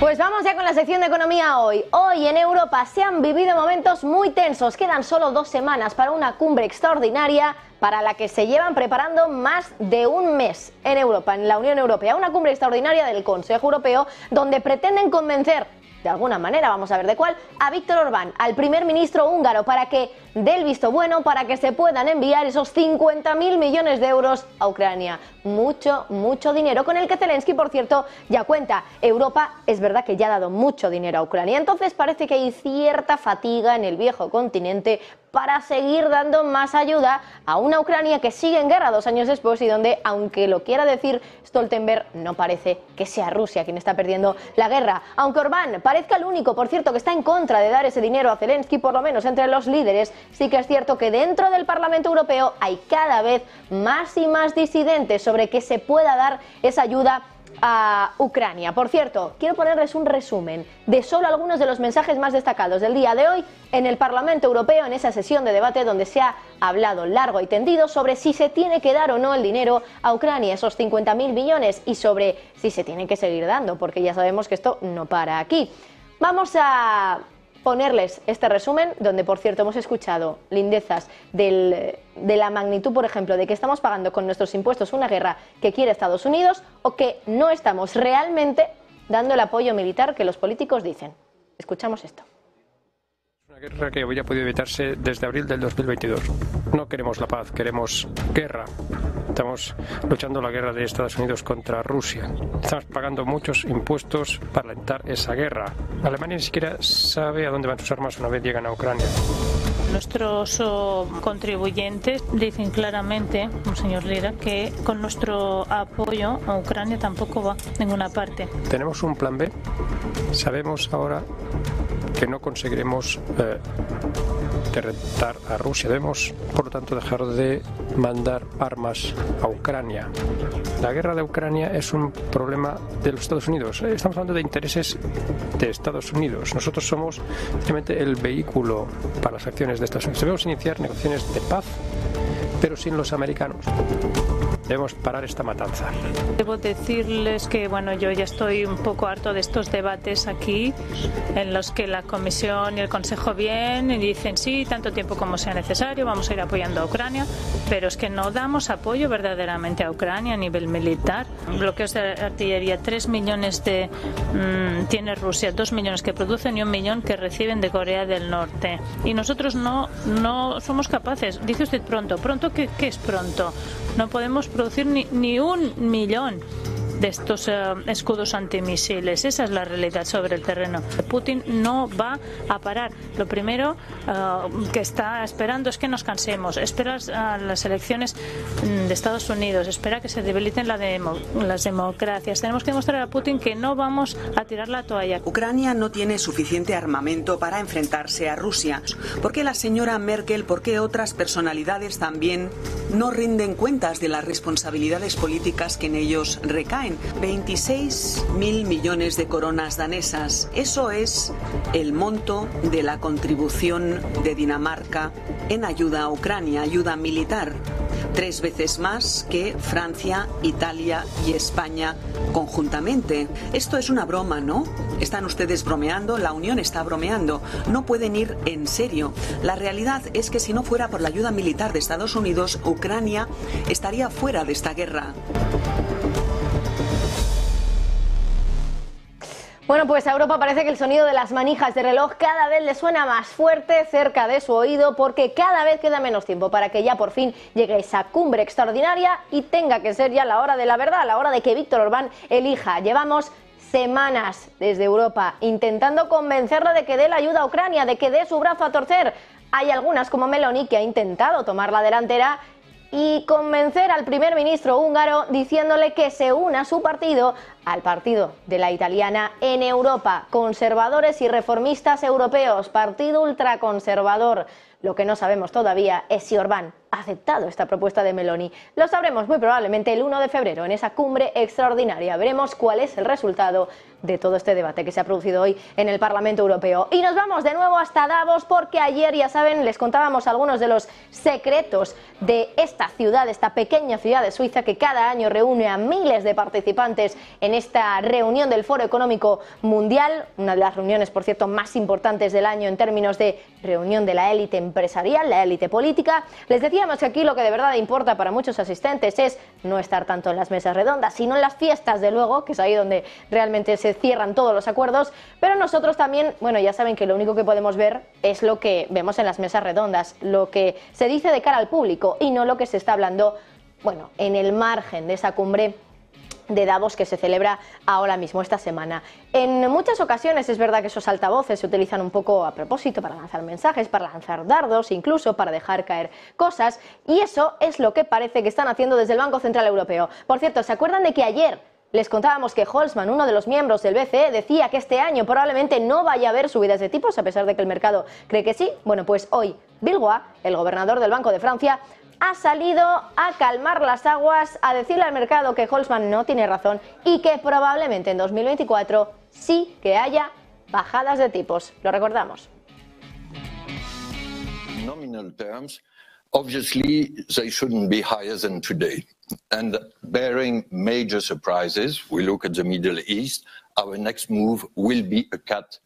Pues vamos ya con la sección de economía hoy. Hoy en Europa se han vivido momentos muy tensos. Quedan solo dos semanas para una cumbre extraordinaria para la que se llevan preparando más de un mes en Europa, en la Unión Europea. Una cumbre extraordinaria del Consejo Europeo donde pretenden convencer de alguna manera, vamos a ver de cuál, a Víctor Orbán, al primer ministro húngaro, para que dé el visto bueno para que se puedan enviar esos 50.000 millones de euros a Ucrania. Mucho, mucho dinero con el que Zelensky, por cierto, ya cuenta. Europa es verdad que ya ha dado mucho dinero a Ucrania, entonces parece que hay cierta fatiga en el viejo continente para seguir dando más ayuda a una Ucrania que sigue en guerra dos años después y donde, aunque lo quiera decir Stoltenberg, no parece que sea Rusia quien está perdiendo la guerra. Aunque Orbán parezca el único, por cierto, que está en contra de dar ese dinero a Zelensky, por lo menos entre los líderes, sí que es cierto que dentro del Parlamento Europeo hay cada vez más y más disidentes sobre que se pueda dar esa ayuda a Ucrania. Por cierto, quiero ponerles un resumen de solo algunos de los mensajes más destacados del día de hoy en el Parlamento Europeo, en esa sesión de debate donde se ha hablado largo y tendido sobre si se tiene que dar o no el dinero a Ucrania, esos 50.000 millones, y sobre si se tiene que seguir dando, porque ya sabemos que esto no para aquí. Vamos a ponerles este resumen, donde por cierto hemos escuchado lindezas de la magnitud, por ejemplo, de que estamos pagando con nuestros impuestos una guerra que quiere Estados Unidos o que no estamos realmente dando el apoyo militar que los políticos dicen. Escuchamos esto guerra que había podido evitarse desde abril del 2022. No queremos la paz, queremos guerra. Estamos luchando la guerra de Estados Unidos contra Rusia. Estamos pagando muchos impuestos para alentar esa guerra. Alemania ni siquiera sabe a dónde van sus armas una vez llegan a Ucrania. Nuestros oh, contribuyentes dicen claramente, señor Lira, que con nuestro apoyo a Ucrania tampoco va a ninguna parte. Tenemos un plan B. Sabemos ahora que no conseguiremos eh, derrotar a Rusia. Debemos, por lo tanto, dejar de mandar armas a Ucrania. La guerra de Ucrania es un problema de los Estados Unidos. Estamos hablando de intereses de Estados Unidos. Nosotros somos simplemente el vehículo para las acciones de Estados Unidos. Debemos iniciar negociaciones de paz, pero sin los americanos. Debemos parar esta matanza. Debo decirles que bueno, yo ya estoy un poco harto de estos debates aquí en los que la Comisión y el Consejo vienen y dicen sí, tanto tiempo como sea necesario, vamos a ir apoyando a Ucrania, pero es que no damos apoyo verdaderamente a Ucrania a nivel militar. Bloqueos de artillería, 3 millones de mm, tiene Rusia, 2 millones que producen y un millón que reciben de Corea del Norte. Y nosotros no, no somos capaces. Dice usted pronto, pronto qué, qué es pronto. No podemos producir ni, ni un millón de estos eh, escudos antimisiles. Esa es la realidad sobre el terreno. Putin no va a parar. Lo primero eh, que está esperando es que nos cansemos. Espera a las elecciones mm, de Estados Unidos. Espera que se debiliten la las democracias. Tenemos que demostrar a Putin que no vamos a tirar la toalla. Ucrania no tiene suficiente armamento para enfrentarse a Rusia. ¿Por qué la señora Merkel, por qué otras personalidades también no rinden cuentas de las responsabilidades políticas que en ellos recaen? 26 mil millones de coronas danesas. Eso es el monto de la contribución de Dinamarca en ayuda a Ucrania, ayuda militar. Tres veces más que Francia, Italia y España conjuntamente. Esto es una broma, ¿no? Están ustedes bromeando, la Unión está bromeando. No pueden ir en serio. La realidad es que si no fuera por la ayuda militar de Estados Unidos, Ucrania estaría fuera de esta guerra. Bueno, pues a Europa parece que el sonido de las manijas de reloj cada vez le suena más fuerte cerca de su oído porque cada vez queda menos tiempo para que ya por fin llegue esa cumbre extraordinaria y tenga que ser ya la hora de la verdad, la hora de que Víctor Orbán elija. Llevamos semanas desde Europa intentando convencerlo de que dé la ayuda a Ucrania, de que dé su brazo a torcer. Hay algunas como Meloni que ha intentado tomar la delantera y convencer al primer ministro húngaro diciéndole que se una a su partido al partido de la italiana en Europa. Conservadores y reformistas europeos, partido ultraconservador. Lo que no sabemos todavía es si Orbán ha aceptado esta propuesta de Meloni. Lo sabremos muy probablemente el 1 de febrero en esa cumbre extraordinaria. Veremos cuál es el resultado de todo este debate que se ha producido hoy en el Parlamento Europeo. Y nos vamos de nuevo hasta Davos porque ayer, ya saben, les contábamos algunos de los secretos de esta ciudad, esta pequeña ciudad de Suiza que cada año reúne a miles de participantes en esta reunión del Foro Económico Mundial, una de las reuniones, por cierto, más importantes del año en términos de reunión de la élite empresarial, la élite política. Les decíamos que aquí lo que de verdad importa para muchos asistentes es no estar tanto en las mesas redondas, sino en las fiestas, de luego, que es ahí donde realmente se cierran todos los acuerdos, pero nosotros también, bueno, ya saben que lo único que podemos ver es lo que vemos en las mesas redondas, lo que se dice de cara al público y no lo que se está hablando, bueno, en el margen de esa cumbre de Davos que se celebra ahora mismo, esta semana. En muchas ocasiones es verdad que esos altavoces se utilizan un poco a propósito para lanzar mensajes, para lanzar dardos, incluso para dejar caer cosas, y eso es lo que parece que están haciendo desde el Banco Central Europeo. Por cierto, ¿se acuerdan de que ayer les contábamos que Holzman, uno de los miembros del BCE, decía que este año probablemente no vaya a haber subidas de tipos, a pesar de que el mercado cree que sí. Bueno, pues hoy Bilgois, el gobernador del Banco de Francia, ha salido a calmar las aguas, a decirle al mercado que Holzman no tiene razón y que probablemente en 2024 sí que haya bajadas de tipos. Lo recordamos. Nominal terms, obviously they shouldn't be higher than today. And bearing major surprises, we look at the Middle East, our next move will be a cut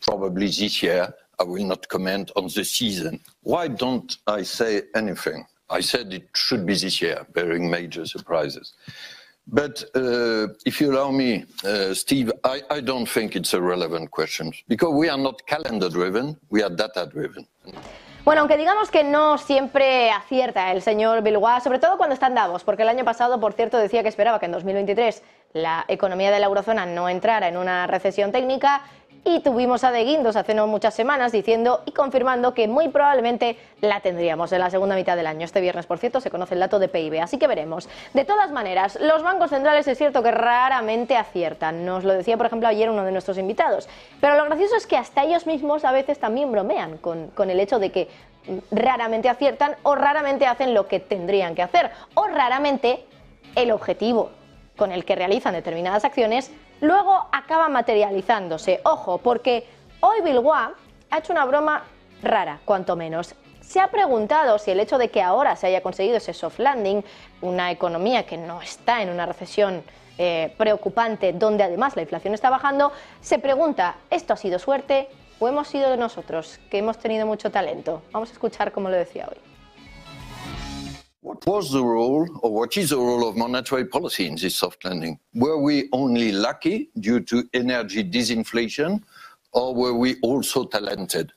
probably this year. I will not comment on the season. Why don't I say anything? I said it should be this year, bearing major surprises. But uh, if you allow me, uh, Steve, I, I don't think it's a relevant question because we are not calendar driven, we are data driven. Bueno, aunque digamos que no siempre acierta el señor sobre todo cuando porque el año pasado, por cierto, decía que esperaba que en 2023 la economía de la eurozona no entrara en una recesión técnica y tuvimos a De Guindos hace no muchas semanas diciendo y confirmando que muy probablemente la tendríamos en la segunda mitad del año. Este viernes, por cierto, se conoce el dato de PIB, así que veremos. De todas maneras, los bancos centrales es cierto que raramente aciertan. Nos lo decía, por ejemplo, ayer uno de nuestros invitados. Pero lo gracioso es que hasta ellos mismos a veces también bromean con, con el hecho de que raramente aciertan o raramente hacen lo que tendrían que hacer o raramente el objetivo con el que realizan determinadas acciones luego acaba materializándose. Ojo, porque hoy Bilbao ha hecho una broma rara, cuanto menos. Se ha preguntado si el hecho de que ahora se haya conseguido ese soft landing, una economía que no está en una recesión eh, preocupante, donde además la inflación está bajando, se pregunta, ¿esto ha sido suerte o hemos sido nosotros, que hemos tenido mucho talento? Vamos a escuchar cómo lo decía hoy. What was the role, or what is the role of monetary policy in this soft landing? Were we only lucky due to energy disinflation, or were we also talented?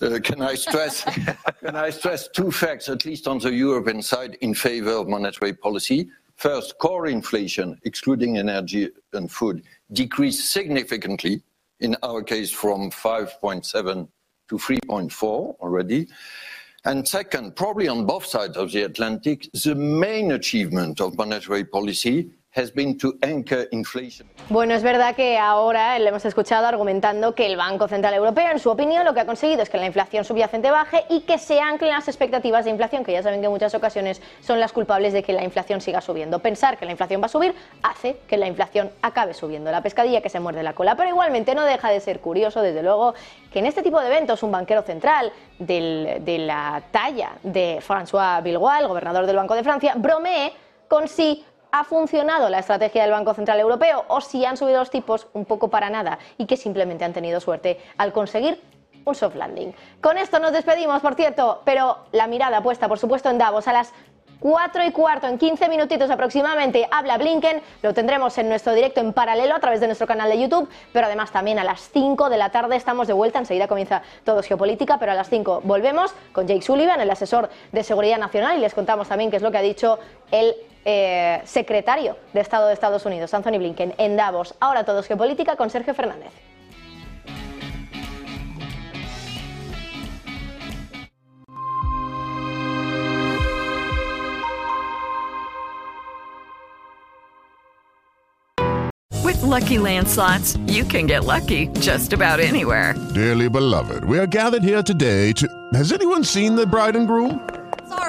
Uh, can I stress? can I stress two facts, at least on the European side, in favor of monetary policy? First, core inflation, excluding energy and food, decreased significantly. In our case, from 5.7 to 3.4 already. And second, probably on both sides of the Atlantic, the main achievement of monetary policy Bueno, es verdad que ahora le hemos escuchado argumentando que el Banco Central Europeo, en su opinión, lo que ha conseguido es que la inflación subyacente baje y que se anclen las expectativas de inflación, que ya saben que en muchas ocasiones son las culpables de que la inflación siga subiendo. Pensar que la inflación va a subir hace que la inflación acabe subiendo. La pescadilla que se muerde la cola. Pero igualmente no deja de ser curioso, desde luego, que en este tipo de eventos un banquero central de la talla de François Bilgois, el gobernador del Banco de Francia, bromee con si ha funcionado la estrategia del Banco Central Europeo o si han subido los tipos un poco para nada y que simplemente han tenido suerte al conseguir un soft landing. Con esto nos despedimos, por cierto, pero la mirada puesta, por supuesto, en Davos a las 4 y cuarto, en 15 minutitos aproximadamente, habla Blinken. Lo tendremos en nuestro directo en paralelo a través de nuestro canal de YouTube, pero además también a las 5 de la tarde estamos de vuelta. Enseguida comienza todo geopolítica, pero a las 5 volvemos con Jake Sullivan, el asesor de Seguridad Nacional, y les contamos también qué es lo que ha dicho el eh, secretario de Estado de Estados Unidos, Anthony Blinken, en Davos. Ahora todos que política con Sergio Fernández. With lucky landslots, you can get lucky just about anywhere. Dearly beloved, we are gathered here today to. Has anyone seen the bride and groom?